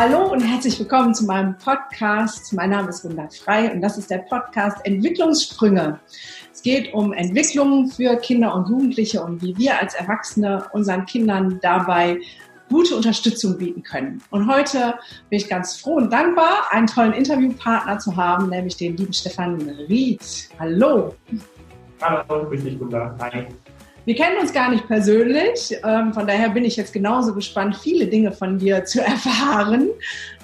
Hallo und herzlich willkommen zu meinem Podcast. Mein Name ist Gunda Frei und das ist der Podcast Entwicklungssprünge. Es geht um Entwicklung für Kinder und Jugendliche und wie wir als Erwachsene unseren Kindern dabei gute Unterstützung bieten können. Und heute bin ich ganz froh und dankbar, einen tollen Interviewpartner zu haben, nämlich den lieben Stefan Ried. Hallo. Hallo, grüß dich, Gunda. Hi. Wir kennen uns gar nicht persönlich, ähm, von daher bin ich jetzt genauso gespannt, viele Dinge von dir zu erfahren.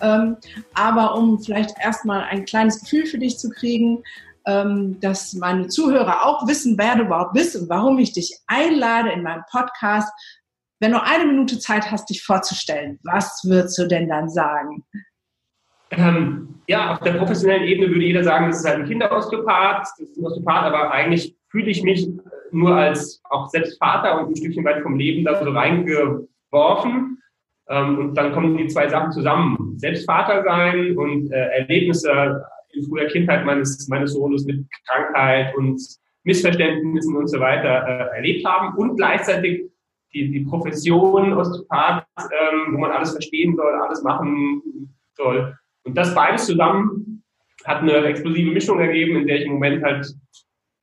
Ähm, aber um vielleicht erstmal ein kleines Gefühl für dich zu kriegen, ähm, dass meine Zuhörer auch wissen, wer du überhaupt bist und warum ich dich einlade in meinem Podcast. Wenn du eine Minute Zeit hast, dich vorzustellen, was würdest du denn dann sagen? Ja, auf der professionellen Ebene würde jeder sagen, das ist halt ein Kinderosteopath, das ist ein Osteopath, aber eigentlich fühle ich mich nur als auch selbst Vater und ein Stückchen weit vom Leben da so reingeworfen. Ähm, und dann kommen die zwei Sachen zusammen. Selbst Vater sein und äh, Erlebnisse in früher Kindheit meines, meines Sohnes mit Krankheit und Missverständnissen und so weiter äh, erlebt haben und gleichzeitig die, die Profession Osteopath, ähm, wo man alles verstehen soll, alles machen soll. Und das beides zusammen hat eine explosive Mischung ergeben, in der ich im Moment halt,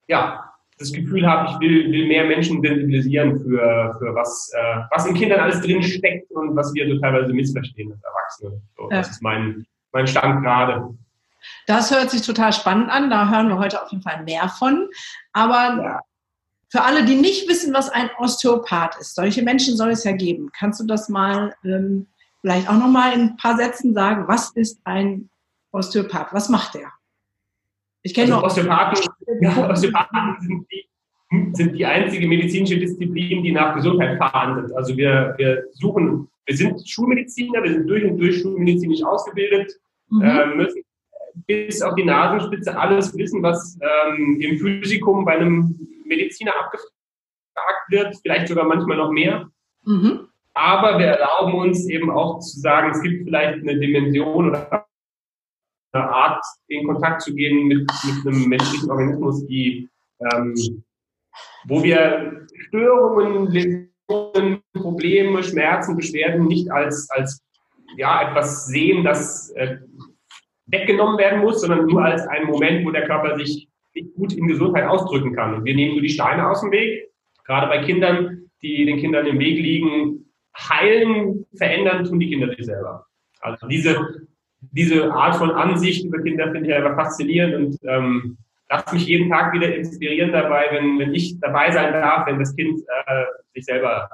ja, das Gefühl habe, ich will, will mehr Menschen sensibilisieren für, für was, äh, was in Kindern alles drin steckt und was wir so teilweise missverstehen als Erwachsene. So, ja. Das ist mein, mein Stand gerade. Das hört sich total spannend an. Da hören wir heute auf jeden Fall mehr von. Aber ja. für alle, die nicht wissen, was ein Osteopath ist, solche Menschen soll es ja geben. Kannst du das mal ähm, vielleicht auch noch mal in ein paar Sätzen sagen? Was ist ein Osteopath? Was macht der? Ich kenne also Osteopathen, Osteopathen sind, die, sind die einzige medizinische Disziplin, die nach Gesundheit fahren Also wir, wir suchen, wir sind Schulmediziner, wir sind durch und durch schulmedizinisch ausgebildet, mhm. äh, müssen bis auf die Nasenspitze alles wissen, was ähm, im Physikum bei einem Mediziner abgefragt wird, vielleicht sogar manchmal noch mehr. Mhm. Aber wir erlauben uns eben auch zu sagen, es gibt vielleicht eine Dimension oder Art in Kontakt zu gehen mit, mit einem menschlichen Organismus, die, ähm, wo wir Störungen, Läsionen, Probleme, Schmerzen, Beschwerden nicht als, als ja, etwas sehen, das äh, weggenommen werden muss, sondern nur als einen Moment, wo der Körper sich nicht gut in Gesundheit ausdrücken kann. Und wir nehmen nur die Steine aus dem Weg, gerade bei Kindern, die den Kindern im Weg liegen, heilen, verändern, tun die Kinder sich selber. Also diese diese Art von Ansicht über Kinder finde ich einfach faszinierend und ähm, lasse mich jeden Tag wieder inspirieren dabei, wenn, wenn ich dabei sein darf, wenn das Kind äh, sich selber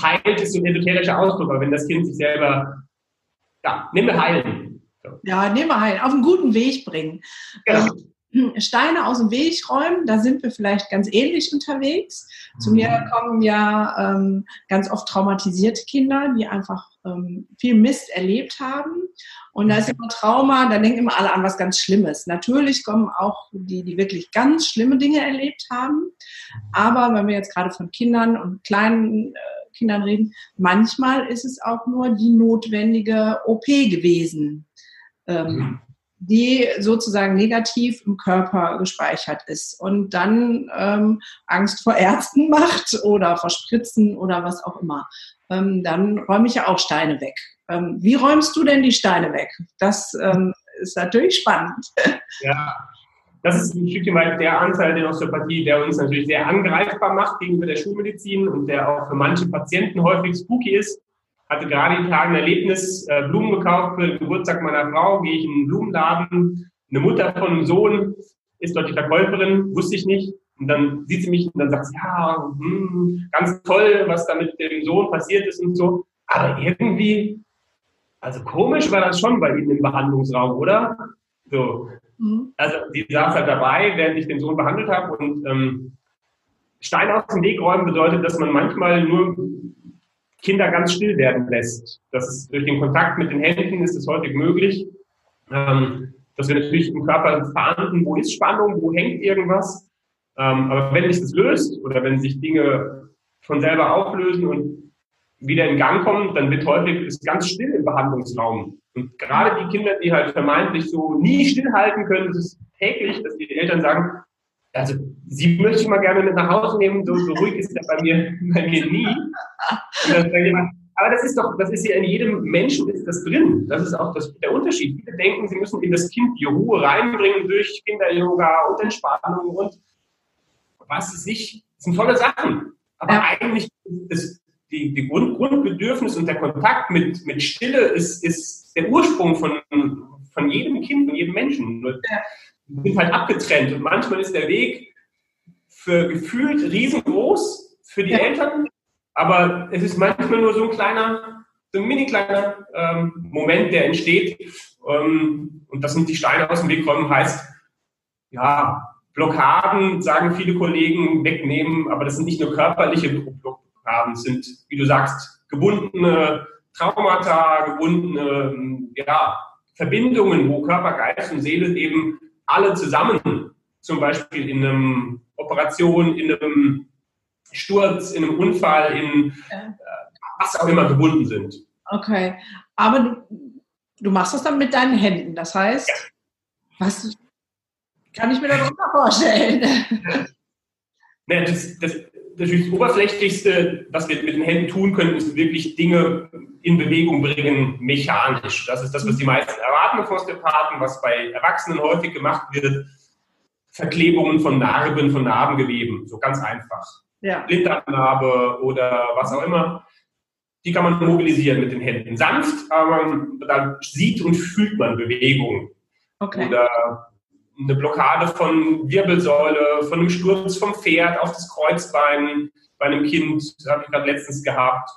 heilt, ist so ein esoterischer Ausdruck, aber wenn das Kind sich selber, ja, nimm wir heilen. So. Ja, nimm wir heilen, auf einen guten Weg bringen. Genau. Ähm, Steine aus dem Weg räumen, da sind wir vielleicht ganz ähnlich unterwegs. Zu mir mhm. kommen ja ähm, ganz oft traumatisierte Kinder, die einfach ähm, viel Mist erlebt haben. Und da ist immer Trauma, da denken immer alle an was ganz Schlimmes. Natürlich kommen auch die, die wirklich ganz schlimme Dinge erlebt haben. Aber wenn wir jetzt gerade von Kindern und kleinen äh, Kindern reden, manchmal ist es auch nur die notwendige OP gewesen. Ähm, mhm die sozusagen negativ im Körper gespeichert ist und dann ähm, Angst vor Ärzten macht oder vor Spritzen oder was auch immer, ähm, dann räume ich ja auch Steine weg. Ähm, wie räumst du denn die Steine weg? Das ähm, ist natürlich spannend. Ja, das ist ein Stückchen weit der Anteil der Osteopathie, der uns natürlich sehr angreifbar macht gegenüber der Schulmedizin und der auch für manche Patienten häufig spooky ist hatte gerade die Tage ein Erlebnis, äh, Blumen gekauft für den Geburtstag meiner Frau, gehe ich in einen Blumenladen, eine Mutter von einem Sohn ist dort die Verkäuferin, wusste ich nicht. Und dann sieht sie mich und dann sagt sie, ja, hm, ganz toll, was da mit dem Sohn passiert ist und so. Aber irgendwie, also komisch war das schon bei Ihnen im Behandlungsraum, oder? So. Mhm. Also die saß halt dabei, während ich den Sohn behandelt habe und ähm, Stein aus dem Weg räumen bedeutet, dass man manchmal nur Kinder ganz still werden lässt. Das ist durch den Kontakt mit den Händen ist es häufig möglich, ähm, dass wir natürlich im Körper verahnden, wo ist Spannung, wo hängt irgendwas. Ähm, aber wenn sich das löst oder wenn sich Dinge von selber auflösen und wieder in Gang kommen, dann wird häufig es ganz still im Behandlungsraum. Und gerade die Kinder, die halt vermeintlich so nie stillhalten können, das ist täglich, dass die Eltern sagen, also sie möchte ich mal gerne mit nach Hause nehmen, so, so ruhig ist das bei mir, bei mir nie. Jemand, Aber das ist doch, das ist ja in jedem Menschen ist das drin. Das ist auch das, der Unterschied. Viele denken, sie müssen in das Kind die Ruhe reinbringen durch Kinder-Yoga und Entspannung und was es nicht. Das sind tolle Sachen. Aber ja. eigentlich ist die, die Grund, Grundbedürfnis und der Kontakt mit, mit Stille ist, ist der Ursprung von, von jedem Kind, von jedem Menschen. Ja. sind halt abgetrennt und manchmal ist der Weg für gefühlt riesengroß für die ja. Eltern, aber es ist manchmal nur so ein kleiner, so ein mini kleiner ähm, Moment, der entsteht. Ähm, und das sind die Steine aus dem Weg kommen, heißt, ja, Blockaden, sagen viele Kollegen, wegnehmen, aber das sind nicht nur körperliche Blockaden, es sind, wie du sagst, gebundene Traumata, gebundene ja, Verbindungen, wo Körper, Geist und Seele eben alle zusammen, zum Beispiel in einem Operation, in einem Sturz, in einem Unfall, in äh, was auch immer gebunden sind. Okay, aber du, du machst das dann mit deinen Händen. Das heißt, ja. was kann ich mir darunter vorstellen? Ja, das, das, das, das Oberflächlichste, was wir mit den Händen tun können, ist wirklich Dinge in Bewegung bringen, mechanisch. Das ist das, was die meisten erwarten von Osteopathen, was bei Erwachsenen häufig gemacht wird. Verklebungen von Narben, von Narbengeweben, so ganz einfach. Ja. Blinddarmnarbe oder was auch immer. Die kann man mobilisieren mit den Händen. Sanft, aber dann sieht und fühlt man Bewegung. Okay. Oder eine Blockade von Wirbelsäule, von einem Sturz vom Pferd auf das Kreuzbein bei einem Kind, das habe ich gerade letztens gehabt.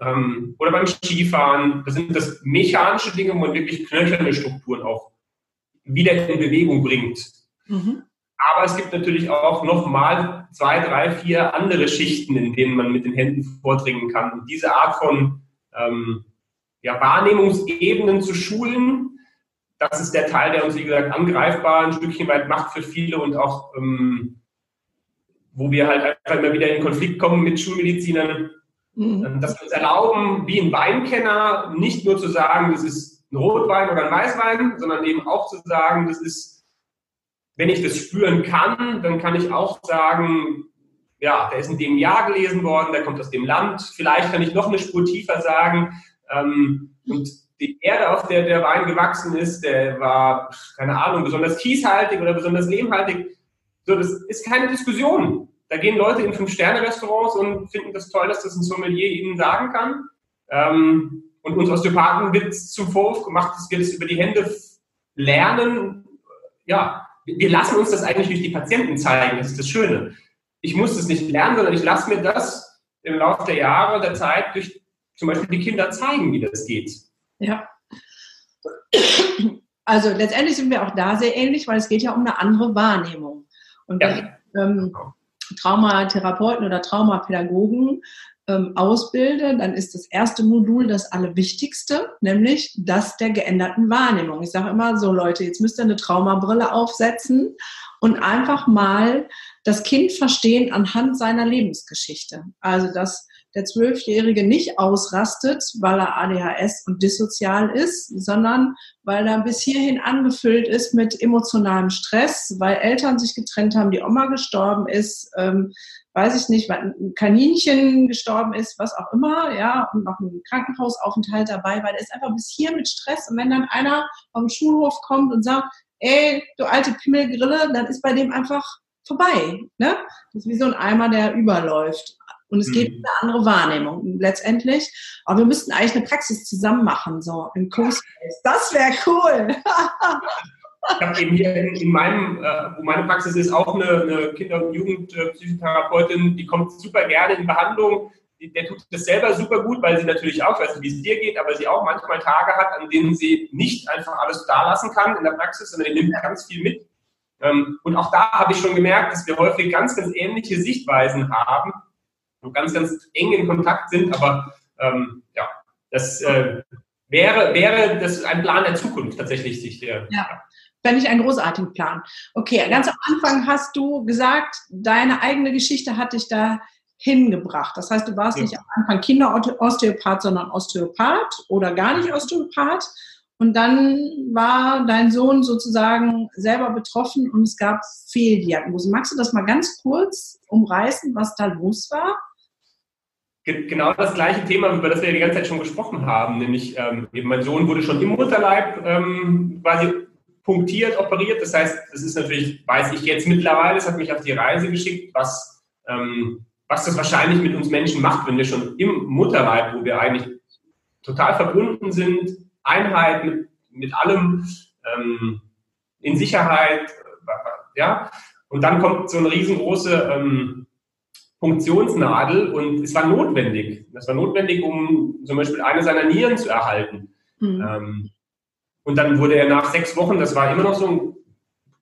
Ähm, oder beim Skifahren. Das sind das mechanische Dinge, wo man wirklich knöcherne Strukturen auch wieder in Bewegung bringt. Mhm. Aber es gibt natürlich auch nochmal zwei, drei, vier andere Schichten, in denen man mit den Händen vordringen kann. Und diese Art von ähm, ja, Wahrnehmungsebenen zu schulen, das ist der Teil, der uns, wie gesagt, angreifbar ein Stückchen weit macht für viele und auch, ähm, wo wir halt einfach immer wieder in Konflikt kommen mit Schulmedizinern, mhm. Ähm, dass wir uns erlauben, wie ein Weinkenner, nicht nur zu sagen, das ist ein Rotwein oder ein Weißwein, sondern eben auch zu sagen, das ist, wenn ich das spüren kann, dann kann ich auch sagen, ja, der ist in dem Jahr gelesen worden, der kommt aus dem Land. Vielleicht kann ich noch eine Spur tiefer sagen. Ähm, und die Erde, auf der der Wein gewachsen ist, der war, keine Ahnung, besonders kieshaltig oder besonders lehmhaltig. So, das ist keine Diskussion. Da gehen Leute in Fünf-Sterne-Restaurants und finden das toll, dass das ein Sommelier ihnen sagen kann. Ähm, und uns Osteopathen wird zum Vorwurf gemacht, dass wir das über die Hände lernen. Ja, wir lassen uns das eigentlich durch die Patienten zeigen. Das ist das Schöne. Ich muss das nicht lernen, sondern ich lasse mir das im Laufe der Jahre, der Zeit durch zum Beispiel die Kinder zeigen, wie das geht. Ja. Also letztendlich sind wir auch da sehr ähnlich, weil es geht ja um eine andere Wahrnehmung. Und wenn ja. ich ähm, Traumatherapeuten oder Traumapädagogen ähm, ausbilde, dann ist das erste Modul das Allerwichtigste, nämlich das der geänderten Wahrnehmung. Ich sage immer so, Leute, jetzt müsst ihr eine Traumabrille aufsetzen und einfach mal das Kind verstehen anhand seiner Lebensgeschichte. Also, dass der Zwölfjährige nicht ausrastet, weil er ADHS und dissozial ist, sondern weil er bis hierhin angefüllt ist mit emotionalem Stress, weil Eltern sich getrennt haben, die Oma gestorben ist, ähm, weiß ich nicht, ein Kaninchen gestorben ist, was auch immer, ja, und noch ein Krankenhausaufenthalt dabei, weil er ist einfach bis hier mit Stress. Und wenn dann einer vom Schulhof kommt und sagt, ey, du alte Pimmelgrille, dann ist bei dem einfach vorbei. Ne? Das ist wie so ein Eimer, der überläuft. Und es geht mhm. um eine andere Wahrnehmung letztendlich. Aber wir müssten eigentlich eine Praxis zusammen machen, so im Co-Space. Das wäre cool. ich habe eben hier in, in meinem, äh, wo meine Praxis ist, auch eine, eine Kinder- und Jugendpsychotherapeutin, die kommt super gerne in Behandlung. Der tut das selber super gut, weil sie natürlich auch, ich weiß nicht, wie es dir geht, aber sie auch manchmal Tage hat, an denen sie nicht einfach alles da lassen kann in der Praxis, sondern die nimmt ganz viel mit. Ähm, und auch da habe ich schon gemerkt, dass wir häufig ganz, ganz ähnliche Sichtweisen haben und ganz, ganz eng in Kontakt sind. Aber ähm, ja, das äh, wäre, wäre das ein Plan der Zukunft tatsächlich. Sich der, ja. Fände ich einen großartigen Plan. Okay, ganz am Anfang hast du gesagt, deine eigene Geschichte hat dich da hingebracht. Das heißt, du warst ja. nicht am Anfang Kinderosteopath, sondern Osteopath oder gar nicht Osteopath. Und dann war dein Sohn sozusagen selber betroffen und es gab Fehldiagnosen. Magst du das mal ganz kurz umreißen, was da los war? Genau das gleiche Thema, über das wir die ganze Zeit schon gesprochen haben, nämlich ähm, mein Sohn wurde schon im Mutterleib ähm, quasi punktiert, operiert. Das heißt, das ist natürlich, weiß ich jetzt mittlerweile, es hat mich auf die Reise geschickt, was, ähm, was das wahrscheinlich mit uns Menschen macht, wenn wir schon im Mutterleib, wo wir eigentlich total verbunden sind, Einheit mit, mit allem, ähm, in Sicherheit, äh, ja, und dann kommt so eine riesengroße ähm, Funktionsnadel und es war notwendig. Das war notwendig, um zum Beispiel eine seiner Nieren zu erhalten. Mhm. Ähm, und dann wurde er nach sechs Wochen, das war immer noch so ein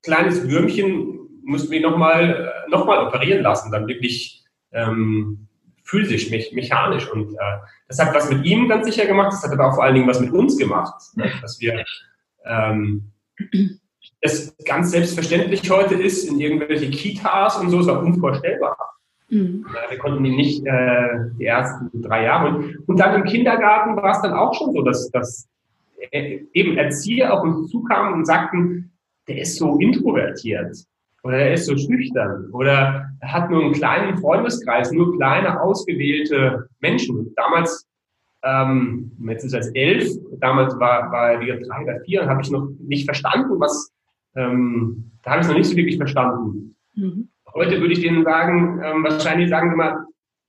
kleines Würmchen, mussten wir nochmal äh, noch mal operieren lassen, dann wirklich ähm, physisch, me mechanisch. Und äh, das hat was mit ihm ganz sicher gemacht, das hat aber auch vor allen Dingen was mit uns gemacht, ne? dass wir ähm, es ganz selbstverständlich heute ist in irgendwelche Kitas und so, es war unvorstellbar. Mhm. Wir konnten ihn nicht äh, die ersten drei Jahre. Und, dann im Kindergarten war es dann auch schon so, dass, dass äh, eben Erzieher auf uns zukamen und sagten, der ist so introvertiert oder er ist so schüchtern oder er hat nur einen kleinen Freundeskreis, nur kleine ausgewählte Menschen. Damals, ähm, jetzt ist er elf, damals war, war er wieder drei oder vier und habe ich noch nicht verstanden, was, ähm, da habe ich es noch nicht so wirklich verstanden. Mhm. Heute würde ich denen sagen, ähm, wahrscheinlich sagen sie mal,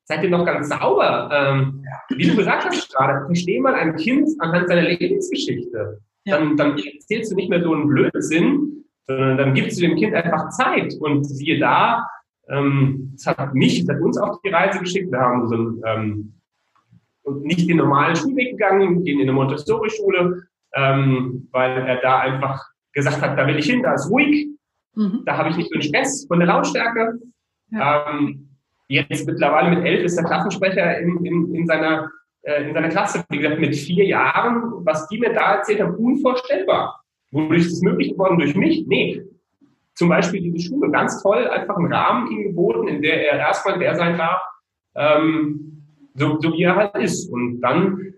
seid ihr noch ganz sauber? Ähm, wie du gesagt hast gerade, versteh mal ein Kind anhand seiner Lebensgeschichte. Ja. Dann, dann erzählst du nicht mehr so einen Blödsinn, sondern dann gibst du dem Kind einfach Zeit. Und siehe da, ähm, es hat mich, es hat uns auf die Reise geschickt. Wir haben so ein, ähm, nicht den normalen Schulweg gegangen, gehen in eine Montessori-Schule, ähm, weil er da einfach gesagt hat, da will ich hin, da ist ruhig, Mhm. Da habe ich nicht so einen Stress von der Lautstärke. Ja. Ähm, jetzt mittlerweile mit elf ist der Klassensprecher in, in, in, seiner, äh, in seiner Klasse. Wie gesagt, mit vier Jahren, was die mir da erzählt haben, unvorstellbar. Wodurch ist es möglich geworden? Durch mich? Nee. Zum Beispiel diese Schule, ganz toll, einfach einen Rahmen ihm geboten, in der er erstmal der sein darf, ähm, so, so wie er halt ist. Und dann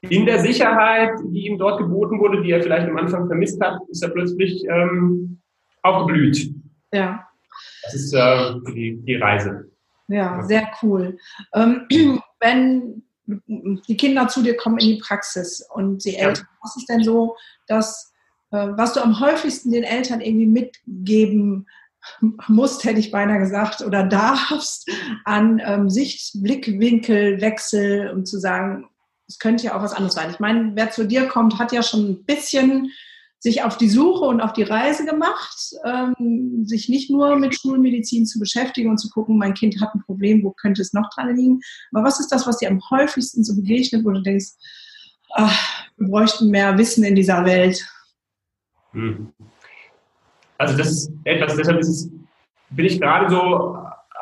in der Sicherheit, die ihm dort geboten wurde, die er vielleicht am Anfang vermisst hat, ist er plötzlich ähm, aufgeblüht. Ja. Das ist äh, die, die Reise. Ja, sehr cool. Ähm, wenn die Kinder zu dir kommen in die Praxis und die Eltern, ja. was ist denn so, dass, äh, was du am häufigsten den Eltern irgendwie mitgeben musst, hätte ich beinahe gesagt, oder darfst, an ähm, Sichtblickwinkelwechsel, um zu sagen, es könnte ja auch was anderes sein. Ich meine, wer zu dir kommt, hat ja schon ein bisschen sich auf die Suche und auf die Reise gemacht, ähm, sich nicht nur mit Schulmedizin zu beschäftigen und zu gucken, mein Kind hat ein Problem, wo könnte es noch dran liegen. Aber was ist das, was dir am häufigsten so begegnet, wo du denkst, ach, wir bräuchten mehr Wissen in dieser Welt? Hm. Also das ist etwas, deshalb ist es, bin ich gerade so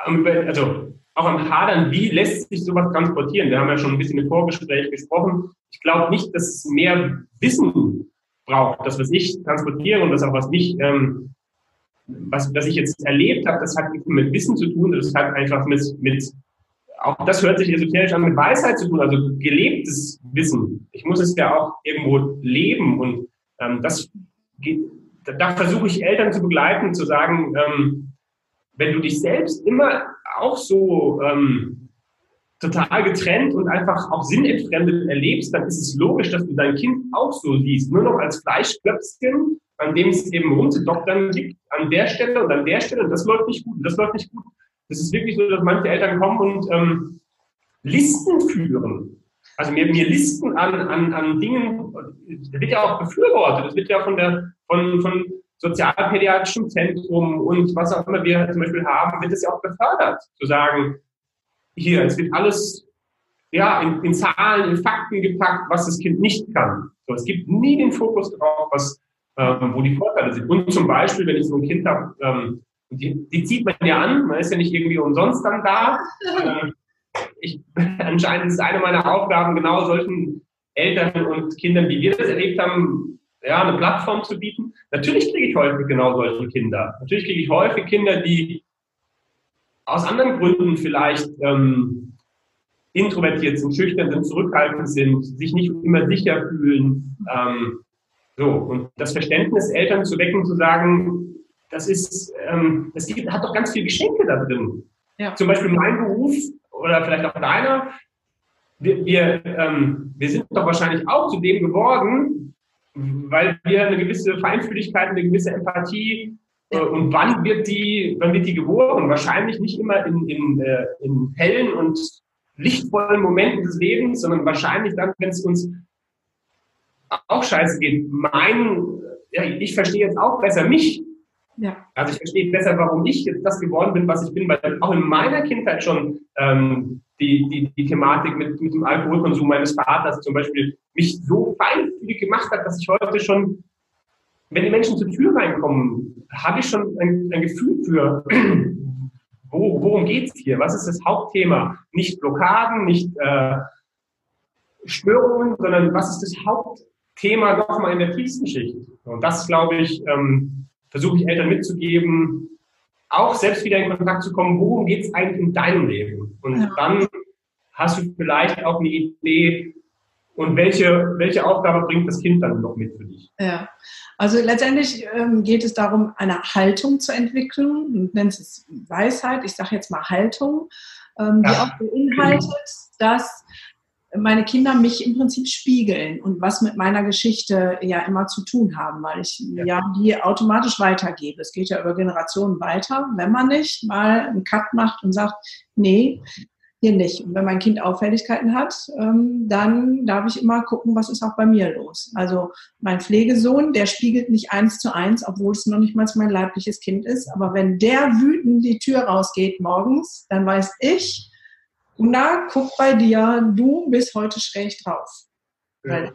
also auch am Hadern, wie lässt sich sowas transportieren? Wir haben ja schon ein bisschen im Vorgespräch gesprochen. Ich glaube nicht, dass mehr Wissen braucht. Das, was ich transportiere und das auch, was mich, ähm, was, was ich jetzt erlebt habe, das hat mit Wissen zu tun, das hat einfach mit, mit auch das hört sich esoterisch an, mit Weisheit zu tun, also gelebtes Wissen. Ich muss es ja auch irgendwo leben und ähm, das geht, da, da versuche ich Eltern zu begleiten, zu sagen, ähm, wenn du dich selbst immer auch so ähm, total getrennt und einfach auch sinnentfremdet erlebst, dann ist es logisch, dass du dein Kind auch so siehst. Nur noch als Fleischklöpfchen, an dem es eben rumzudoktern liegt, an der Stelle und an der Stelle. Und das läuft nicht gut. Das läuft nicht gut. Das ist wirklich so, dass manche Eltern kommen und ähm, Listen führen. Also mir, mir Listen an, an, an Dingen, das wird ja auch befürwortet. Das wird ja von der, von, von sozialpädiatrischem Zentrum und was auch immer wir zum Beispiel haben, wird es ja auch befördert, zu sagen, hier, es wird alles ja, in, in, Zahlen, in Fakten gepackt, was das Kind nicht kann. So, es gibt nie den Fokus darauf, was, ähm, wo die Vorteile sind. Und zum Beispiel, wenn ich so ein Kind habe, ähm, die, die, zieht man ja an, man ist ja nicht irgendwie umsonst dann da. Ähm, ich, anscheinend ist eine meiner Aufgaben, genau solchen Eltern und Kindern, wie wir das erlebt haben, ja, eine Plattform zu bieten. Natürlich kriege ich häufig genau solche Kinder. Natürlich kriege ich häufig Kinder, die aus anderen Gründen vielleicht ähm, introvertiert sind, schüchtern sind, zurückhaltend sind, sich nicht immer sicher fühlen. Ähm, so, und das Verständnis Eltern zu wecken, zu sagen, das ist, ähm, das gibt, hat doch ganz viele Geschenke da drin. Ja. Zum Beispiel mein Beruf oder vielleicht auch deiner, wir, wir, ähm, wir sind doch wahrscheinlich auch zu dem geworden, weil wir eine gewisse Feinfühligkeit, eine gewisse Empathie und wann wird die, wann wird die geboren? Wahrscheinlich nicht immer in, in, äh, in hellen und lichtvollen Momenten des Lebens, sondern wahrscheinlich dann, wenn es uns auch scheiße geht. Mein, ja, ich verstehe jetzt auch besser mich. Ja. Also ich verstehe besser, warum ich jetzt das geworden bin, was ich bin, weil auch in meiner Kindheit schon ähm, die, die, die Thematik mit, mit dem Alkoholkonsum meines Vaters zum Beispiel mich so feinfühlig gemacht hat, dass ich heute schon, wenn die Menschen zur Tür reinkommen, habe ich schon ein, ein Gefühl für, wo, worum geht's hier? Was ist das Hauptthema? Nicht Blockaden, nicht äh, Störungen, sondern was ist das Hauptthema nochmal in der tiefsten Schicht? Und das, glaube ich, ähm, versuche ich Eltern mitzugeben, auch selbst wieder in Kontakt zu kommen, worum geht es eigentlich in deinem Leben? Und ja. dann hast du vielleicht auch eine Idee, und welche, welche Aufgabe bringt das Kind dann noch mit für dich? Ja, also letztendlich ähm, geht es darum, eine Haltung zu entwickeln, nennt es Weisheit, ich sage jetzt mal Haltung, ähm, die ja. auch beinhaltet, dass meine Kinder mich im Prinzip spiegeln und was mit meiner Geschichte ja immer zu tun haben, weil ich ja, ja die automatisch weitergebe. Es geht ja über Generationen weiter, wenn man nicht mal einen Cut macht und sagt, nee, hier nicht. Und wenn mein Kind Auffälligkeiten hat, ähm, dann darf ich immer gucken, was ist auch bei mir los. Also mein Pflegesohn, der spiegelt nicht eins zu eins, obwohl es noch nicht mal mein leibliches Kind ist. Aber wenn der wütend die Tür rausgeht morgens, dann weiß ich, na, guck bei dir, du bist heute schräg drauf. Ja. Weil er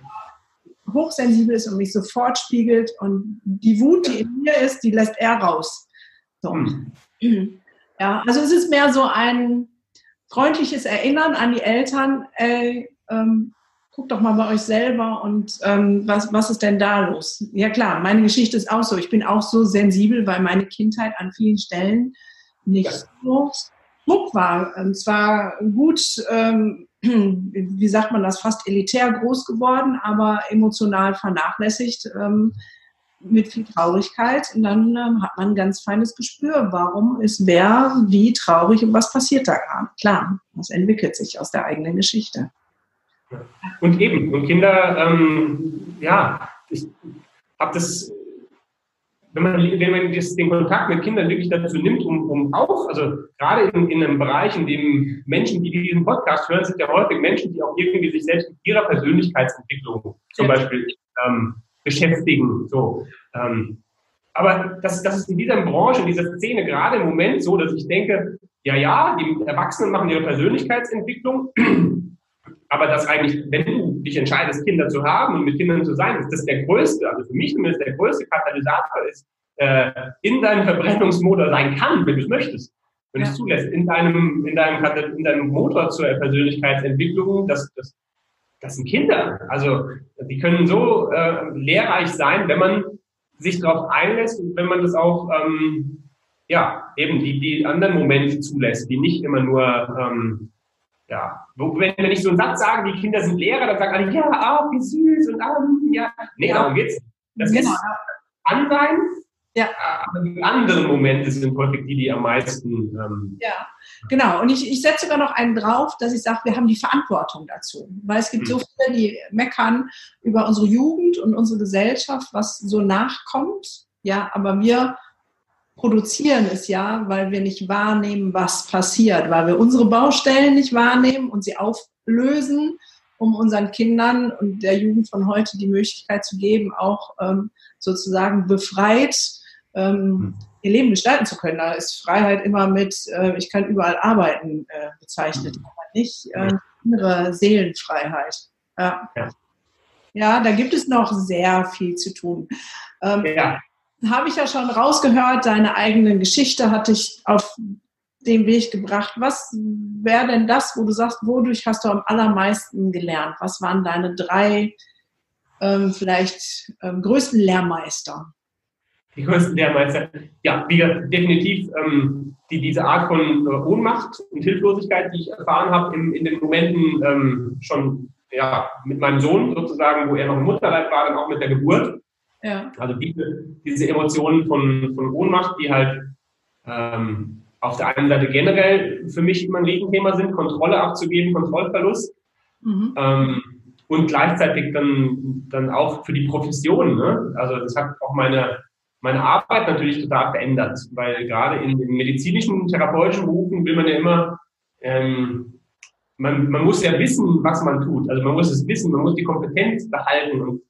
hochsensibel ist und mich sofort spiegelt und die Wut, die in mir ist, die lässt er raus. So. Mhm. Ja, also es ist mehr so ein freundliches Erinnern an die Eltern, ey, ähm, guckt doch mal bei euch selber und ähm, was, was ist denn da los? Ja klar, meine Geschichte ist auch so. Ich bin auch so sensibel, weil meine Kindheit an vielen Stellen nicht so Druck war. Und zwar gut, ähm, wie sagt man das, fast elitär groß geworden, aber emotional vernachlässigt ähm, mit viel Traurigkeit. Und dann ähm, hat man ein ganz feines Gespür, warum ist wer wie traurig und was passiert da gerade. Klar, das entwickelt sich aus der eigenen Geschichte. Und eben, und Kinder, ähm, ja, ich habe das wenn man, wenn man das, den Kontakt mit Kindern wirklich dazu nimmt, um, um auch, also gerade in, in einem Bereich, in dem Menschen, die diesen Podcast hören, sind ja häufig Menschen, die auch irgendwie sich selbst mit ihrer Persönlichkeitsentwicklung zum ja. Beispiel ähm, beschäftigen. So. Ähm, aber das, das ist in dieser Branche, in dieser Szene gerade im Moment so, dass ich denke, ja, ja, die Erwachsenen machen ihre Persönlichkeitsentwicklung, aber das eigentlich, wenn du dich entscheidest, Kinder zu haben und mit Kindern zu sein, ist das der größte, also für mich zumindest der größte Katalysator ist, äh, in deinem Verbrennungsmotor sein kann, wenn du es möchtest. Wenn du es zulässt, in deinem, in deinem, in deinem Motor zur Persönlichkeitsentwicklung, das, das, das sind Kinder. Also, die können so äh, lehrreich sein, wenn man sich darauf einlässt und wenn man das auch, ähm, ja, eben die, die anderen Momente zulässt, die nicht immer nur, ähm, ja, wenn, wenn ich so einen Satz sage, die Kinder sind Lehrer, dann sagen alle, ja, ah, wie süß und ah, ja. Nee, ja. darum geht's. Das genau. ist Ansein, ja. Aber die anderen Momente sind häufig die, die am meisten. Ähm, ja, genau. Und ich, ich setze sogar noch einen drauf, dass ich sage, wir haben die Verantwortung dazu. Weil es gibt mhm. so viele, die meckern über unsere Jugend und unsere Gesellschaft, was so nachkommt. Ja, aber wir produzieren es ja, weil wir nicht wahrnehmen, was passiert, weil wir unsere Baustellen nicht wahrnehmen und sie auflösen, um unseren Kindern und der Jugend von heute die Möglichkeit zu geben, auch ähm, sozusagen befreit ähm, hm. Ihr Leben gestalten zu können. Da ist Freiheit immer mit, äh, ich kann überall arbeiten äh, bezeichnet, hm. aber nicht äh, innere Seelenfreiheit. Ja. ja. ja. da gibt es noch sehr viel zu tun. Ähm, ja habe ich ja schon rausgehört, deine eigene Geschichte hatte ich auf den Weg gebracht. Was wäre denn das, wo du sagst, wodurch hast du am allermeisten gelernt? Was waren deine drei ähm, vielleicht ähm, größten Lehrmeister? Die größten Lehrmeister, ja, wieder definitiv ähm, die, diese Art von äh, Ohnmacht und Hilflosigkeit, die ich erfahren habe in, in den Momenten ähm, schon ja, mit meinem Sohn sozusagen, wo er noch im Mutterleib war, dann auch mit der Geburt ja. Also diese, diese Emotionen von, von Ohnmacht, die halt ähm, auf der einen Seite generell für mich immer ein Riesenthema sind, Kontrolle abzugeben, Kontrollverlust. Mhm. Ähm, und gleichzeitig dann, dann auch für die Profession. Ne? Also das hat auch meine, meine Arbeit natürlich total verändert, weil gerade in den medizinischen, therapeutischen Berufen will man ja immer, ähm, man, man muss ja wissen, was man tut. Also man muss es wissen, man muss die Kompetenz behalten. Und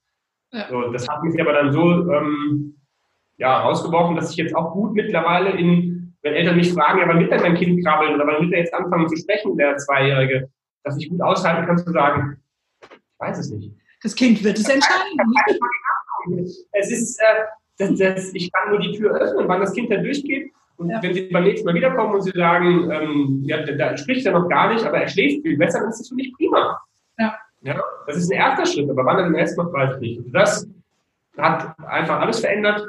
ja. so, das hat mich aber dann so ähm, ja, rausgeworfen, dass ich jetzt auch gut mittlerweile in, wenn Eltern mich fragen, ja, wann wird denn mein Kind krabbeln oder wann wird er jetzt anfangen zu sprechen, der Zweijährige, dass ich gut aushalten kann zu sagen, weiß es nicht. Das Kind wird es entscheiden. es ist, äh, das, das, ich kann nur die Tür öffnen, wann das Kind da durchgeht. Und ja. wenn Sie beim nächsten Mal wiederkommen und Sie sagen, ähm, ja, da, da, spricht er noch gar nicht, aber er schläft viel besser, dann ist das für mich prima. Ja. ja. Das ist ein erster Schritt, aber wann er den ersten macht, weiß ich nicht. Und das hat einfach alles verändert.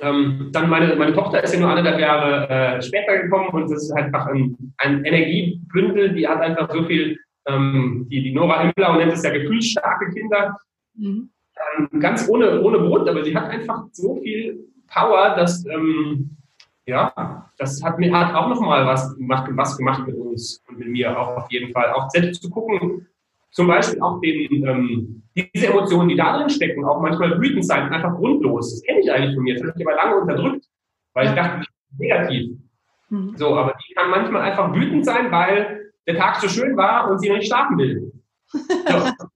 Ähm, dann meine, meine Tochter ist ja nur anderthalb Jahre äh, später gekommen und das ist einfach ein, ein Energiebündel, die hat einfach so viel ähm, die, die Nora Himmler nennt es ja gefühlsstarke Kinder. Mhm. Ähm, ganz ohne, ohne Grund, aber sie hat einfach so viel Power, dass, ähm, ja, das hat mir hat auch nochmal was gemacht, was gemacht mit uns und mit mir auch auf jeden Fall. Auch selbst zu gucken, zum Beispiel auch den, ähm, diese Emotionen, die da drin stecken, auch manchmal wütend sein, einfach grundlos. Das kenne ich eigentlich von mir. Das habe ich aber lange unterdrückt, weil ich dachte, ich bin negativ. Mhm. So, aber die kann manchmal einfach wütend sein, weil der Tag so schön war und sie noch nicht schlafen will. So.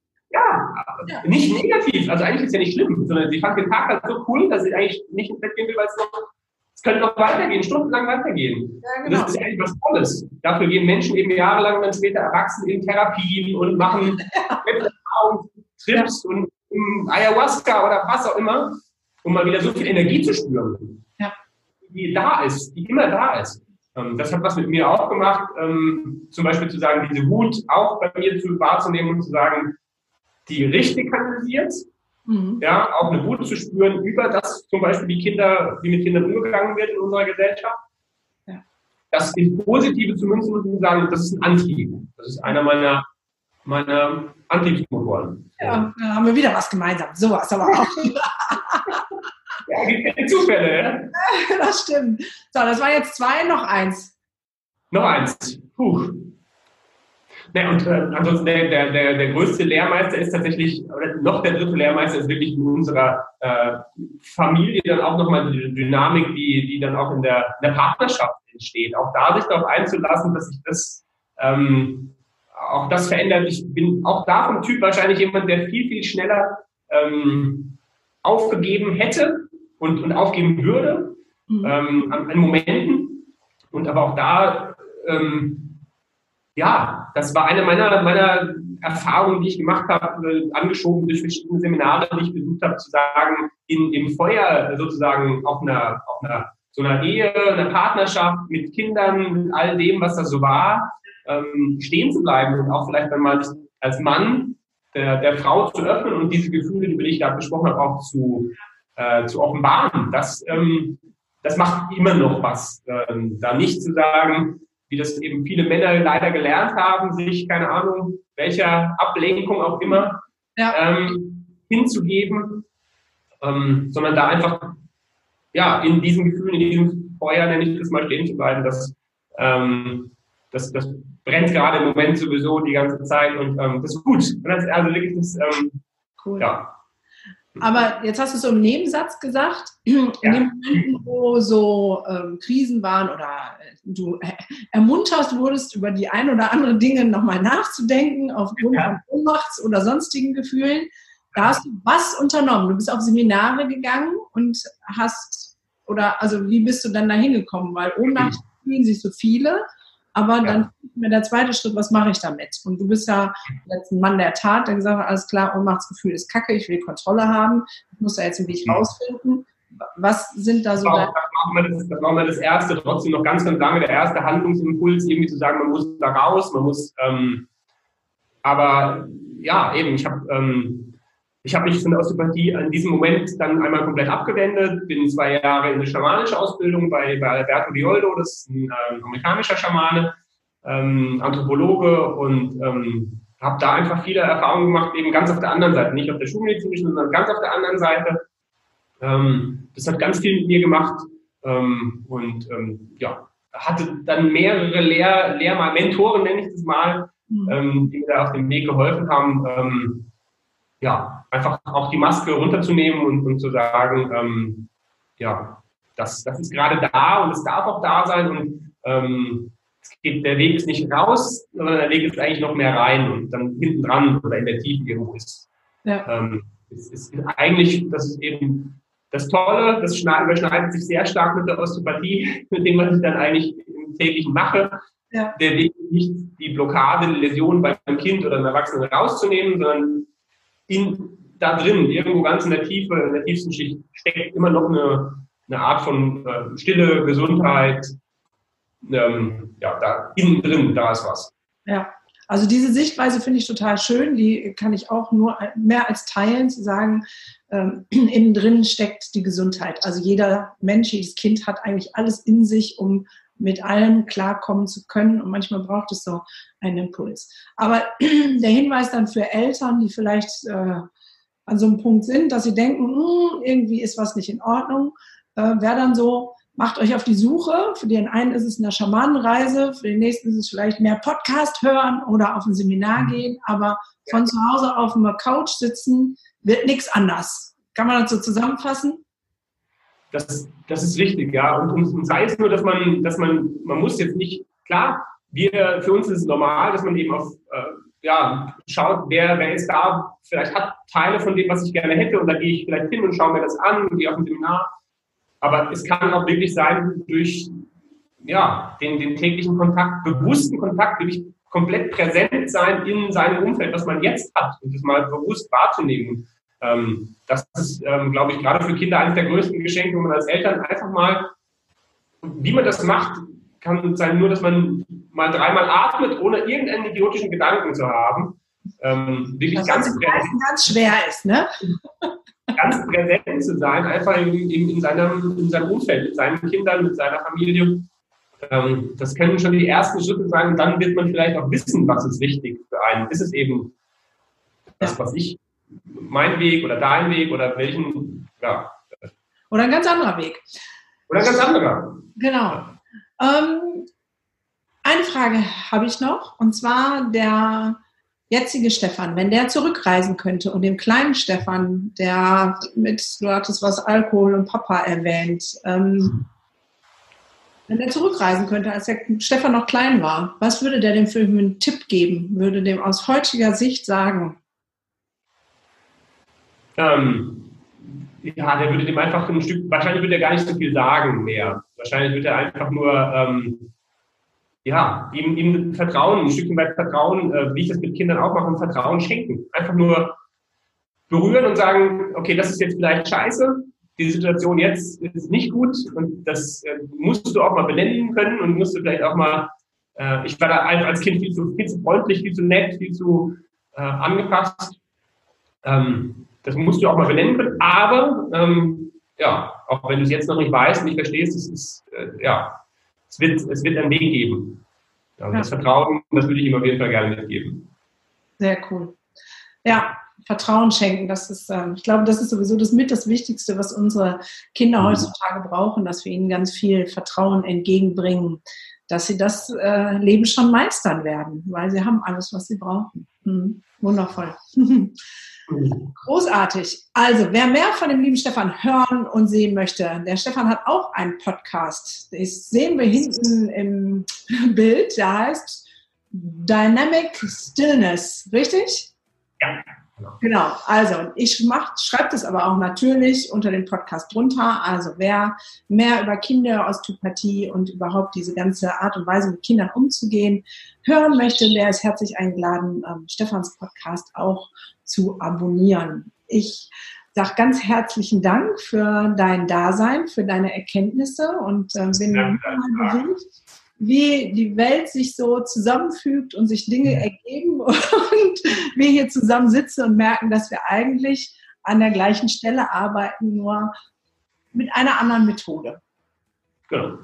Ja, nicht negativ, also eigentlich ist es ja nicht schlimm, sondern sie fand den Tag halt so cool, dass sie eigentlich nicht ins Bett gehen will, weil es noch, es könnte noch weitergehen, stundenlang weitergehen. Ja, genau. Und das ist eigentlich was Tolles. Dafür gehen Menschen eben jahrelang dann später erwachsen in Therapien und machen ja. Trips und Ayahuasca oder was auch immer, um mal wieder so viel Energie zu spüren, ja. die da ist, die immer da ist. Ähm, das hat was mit mir auch gemacht, ähm, zum Beispiel zu sagen, diese Wut auch bei mir zu wahrzunehmen und zu sagen, die richtig kanalisiert, mhm. ja, auch eine Wut zu spüren über das zum Beispiel die Kinder, wie mit Kindern umgegangen wird in unserer Gesellschaft. Ja. Das ist Positive zu münzen und zu sagen, das ist ein Antrieb. Das ist einer meiner, meiner Antriebsmotoren. Ja, da haben wir wieder was gemeinsam. Sowas aber auch. Ja, gibt keine Zufälle, ja? Das stimmt. So, das war jetzt zwei, noch eins. Noch eins. Puh. Ne, und äh, ansonsten der, der, der, der größte Lehrmeister ist tatsächlich, oder noch der dritte Lehrmeister ist wirklich in unserer äh, Familie dann auch nochmal die Dynamik, die, die dann auch in der, in der Partnerschaft entsteht. Auch da sich darauf einzulassen, dass sich das ähm, auch das verändert. Ich bin auch da vom Typ wahrscheinlich jemand, der viel, viel schneller ähm, aufgegeben hätte, und, und aufgeben würde mhm. ähm, an, an, Momenten. Und aber auch da, ähm, ja, das war eine meiner, meiner Erfahrungen, die ich gemacht habe, äh, angeschoben durch verschiedene Seminare, die ich besucht habe, zu sagen, in, im Feuer sozusagen auf einer, auf einer so einer Ehe, einer Partnerschaft mit Kindern, mit all dem, was da so war, ähm, stehen zu bleiben und auch vielleicht dann mal als Mann der, der Frau zu öffnen und diese Gefühle, über die ich gerade gesprochen habe, auch zu, äh, zu offenbaren. Das, ähm, das macht immer noch was. Ähm, da nicht zu sagen, wie das eben viele Männer leider gelernt haben, sich, keine Ahnung, welcher Ablenkung auch immer ja. ähm, hinzugeben, ähm, sondern da einfach ja, in diesem Gefühl, in diesem Feuer, nenne ich das mal, stehen zu bleiben, das, ähm, das, das brennt gerade im Moment sowieso die ganze Zeit und ähm, das ist gut. Also wirklich das, ähm, cool. ja, aber jetzt hast du so im Nebensatz gesagt, in ja. den Momenten, wo so ähm, Krisen waren oder äh, du ermuntert wurdest, über die ein oder andere Dinge nochmal nachzudenken, aufgrund ja. von Ohnmachts- oder sonstigen Gefühlen, da hast du was unternommen. Du bist auf Seminare gegangen und hast, oder also wie bist du dann da hingekommen? Weil Ohnmacht fühlen sich so viele aber ja. dann mir der zweite Schritt, was mache ich damit? Und du bist ja jetzt ein Mann der Tat, der gesagt hat, alles klar, Ohnmachtsgefühl ist kacke, ich will Kontrolle haben, ich muss da jetzt einen Weg rausfinden. Was sind da so... Das, machen wir das, das wir das Erste, trotzdem noch ganz, ganz lange der erste Handlungsimpuls, irgendwie zu sagen, man muss da raus, man muss... Ähm, aber ja, eben, ich habe... Ähm, ich habe mich von der Osteopathie in diesem Moment dann einmal komplett abgewendet, bin zwei Jahre in eine schamanische Ausbildung bei, bei Alberto Violdo, das ist ein äh, amerikanischer Schamane, ähm, Anthropologe und ähm, habe da einfach viele Erfahrungen gemacht, eben ganz auf der anderen Seite, nicht auf der schulmedizinischen, sondern ganz auf der anderen Seite. Ähm, das hat ganz viel mit mir gemacht ähm, und ähm, ja, hatte dann mehrere Lehr, Lehr Mentoren, nenne ich das mal, mhm. ähm, die mir da auf dem Weg geholfen haben, ähm, ja, einfach auch die Maske runterzunehmen und, und zu sagen, ähm, ja, das, das ist gerade da und es darf auch da sein und ähm, geht, der Weg ist nicht raus, sondern der Weg ist eigentlich noch mehr rein und dann hinten dran oder in der Tiefe irgendwo ist. Ja. Ähm, es ist eigentlich, das ist eben das Tolle, das überschneidet sich sehr stark mit der Osteopathie, mit dem, was ich dann eigentlich im täglichen mache. Ja. Der Weg ist nicht die Blockade, die Läsion beim Kind oder einem Erwachsenen rauszunehmen, sondern in, da drin, irgendwo ganz in der Tiefe, in der tiefsten Schicht, steckt immer noch eine, eine Art von äh, Stille, Gesundheit. Ähm, ja, da innen drin, da ist was. Ja, also diese Sichtweise finde ich total schön. Die kann ich auch nur mehr als teilen, zu sagen, ähm, innen drin steckt die Gesundheit. Also jeder Mensch, jedes Kind hat eigentlich alles in sich, um mit allem klarkommen zu können. Und manchmal braucht es so einen Impuls. Aber der Hinweis dann für Eltern, die vielleicht äh, an so einem Punkt sind, dass sie denken, hm, irgendwie ist was nicht in Ordnung, äh, wäre dann so, macht euch auf die Suche. Für den einen ist es eine Schamanenreise, für den nächsten ist es vielleicht mehr Podcast hören oder auf ein Seminar mhm. gehen, aber von zu Hause auf einer Couch sitzen wird nichts anders. Kann man das so zusammenfassen? Das, das ist richtig, ja. Und, und, sei es nur, dass man, dass man, man muss jetzt nicht, klar, wir, für uns ist es normal, dass man eben auf, äh, ja, schaut, wer, wer ist da, vielleicht hat Teile von dem, was ich gerne hätte, und da gehe ich vielleicht hin und schaue mir das an und gehe auf ein Seminar. Aber es kann auch wirklich sein, durch ja, den, den täglichen Kontakt, bewussten Kontakt, wirklich komplett präsent sein in seinem Umfeld, was man jetzt hat und das mal bewusst wahrzunehmen. Ähm, das ist, ähm, glaube ich, gerade für Kinder eines der größten Geschenke, wo man als Eltern einfach mal, wie man das macht, kann sein nur, dass man mal dreimal atmet, ohne irgendeinen idiotischen Gedanken zu haben. Ähm, wirklich das ganz, ganz schwer ist, ne? ganz präsent zu sein, einfach in, in, in, seinem, in seinem Umfeld, mit seinen Kindern, mit seiner Familie. Ähm, das können schon die ersten Schritte sein. Und dann wird man vielleicht auch wissen, was ist wichtig für einen. Ist es eben das, was ich, mein Weg oder dein Weg oder welchen, ja. Oder ein ganz anderer Weg. Oder ein ganz anderer. Genau. Ähm, eine Frage habe ich noch, und zwar der jetzige Stefan, wenn der zurückreisen könnte und dem kleinen Stefan, der mit, du hattest was Alkohol und Papa erwähnt, ähm, wenn der zurückreisen könnte, als der Stefan noch klein war, was würde der dem für einen Tipp geben? Würde dem aus heutiger Sicht sagen? Ähm, ja, der würde dem einfach ein Stück, wahrscheinlich würde er gar nicht so viel sagen mehr. Wahrscheinlich würde er einfach nur ähm, ja, ihm, ihm Vertrauen, ein Stückchen weit Vertrauen, äh, wie ich das mit Kindern auch mache, Vertrauen schenken. Einfach nur berühren und sagen, okay, das ist jetzt vielleicht scheiße, die Situation jetzt ist nicht gut und das äh, musst du auch mal benennen können und musst du vielleicht auch mal, äh, ich war da als Kind viel zu, viel zu freundlich, viel zu nett, viel zu äh, angepasst. Ähm, das musst du auch mal benennen können, aber ähm, ja, auch wenn du es jetzt noch nicht weißt und nicht verstehst, es ist, äh, ja, es wird, es wird einen Weg geben. Also ja. Das Vertrauen, das würde ich ihm auf jeden Fall gerne mitgeben. Sehr cool. Ja, Vertrauen schenken, das ist, äh, ich glaube, das ist sowieso das mit das Wichtigste, was unsere Kinder mhm. heutzutage brauchen, dass wir ihnen ganz viel Vertrauen entgegenbringen, dass sie das äh, Leben schon meistern werden, weil sie haben alles, was sie brauchen. Mhm. Wundervoll. Großartig. Also, wer mehr von dem lieben Stefan hören und sehen möchte, der Stefan hat auch einen Podcast. Das sehen wir hinten im Bild. Der heißt Dynamic Stillness. Richtig? Ja. Genau. genau. Also ich schreibe das aber auch natürlich unter dem Podcast drunter. Also wer mehr über Kinderosteopathie und überhaupt diese ganze Art und Weise mit Kindern umzugehen hören möchte, der ist herzlich eingeladen, ähm, Stefans Podcast auch zu abonnieren. Ich sage ganz herzlichen Dank für dein Dasein, für deine Erkenntnisse und äh, wenn du mal bewegt, wie die Welt sich so zusammenfügt und sich Dinge ergeben und wir hier zusammen sitzen und merken, dass wir eigentlich an der gleichen Stelle arbeiten, nur mit einer anderen Methode. Genau.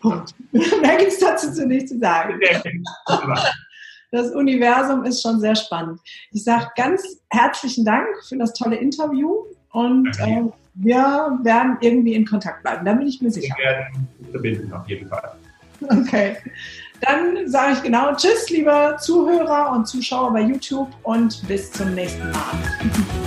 Punkt. Mehr gibt es dazu nicht zu sagen. Das Universum ist schon sehr spannend. Ich sage ganz herzlichen Dank für das tolle Interview und äh, wir werden irgendwie in Kontakt bleiben. Da bin ich mir sicher. Wir werden verbinden, auf jeden Fall. Okay. Dann sage ich genau Tschüss, liebe Zuhörer und Zuschauer bei YouTube und bis zum nächsten Mal.